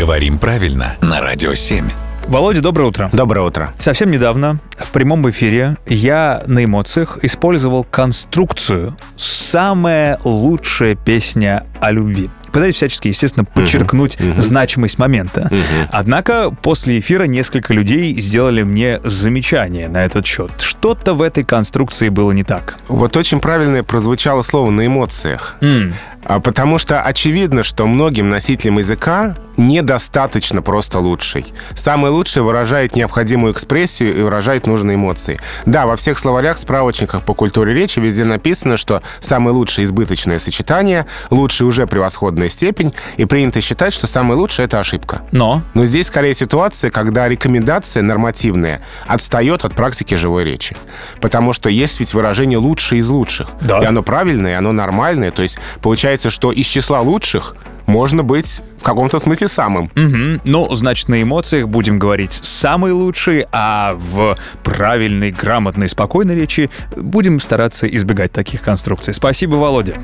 Говорим правильно на Радио 7. Володя, доброе утро. Доброе утро. Совсем недавно в прямом эфире я на эмоциях использовал конструкцию «Самая лучшая песня о любви». Пытаюсь всячески, естественно, подчеркнуть мгм. значимость момента. Мгм. Однако после эфира несколько людей сделали мне замечание на этот счет. Что-то в этой конструкции было не так. Вот очень правильное прозвучало слово «на эмоциях». А Потому что очевидно, что многим носителям языка недостаточно просто лучший. Самый лучший выражает необходимую экспрессию и выражает нужные эмоции. Да, во всех словарях, справочниках по культуре речи везде написано, что самый лучший избыточное сочетание, лучший уже превосходная степень, и принято считать, что самый лучший — это ошибка. Но Но здесь скорее ситуация, когда рекомендация нормативная отстает от практики живой речи. Потому что есть ведь выражение «лучший из лучших». Да. И оно правильное, и оно нормальное. То есть получается, что из числа лучших можно быть в каком-то смысле самым. Мгм. Ну, значит, на эмоциях будем говорить самый лучший, а в правильной, грамотной, спокойной речи будем стараться избегать таких конструкций. Спасибо, Володя.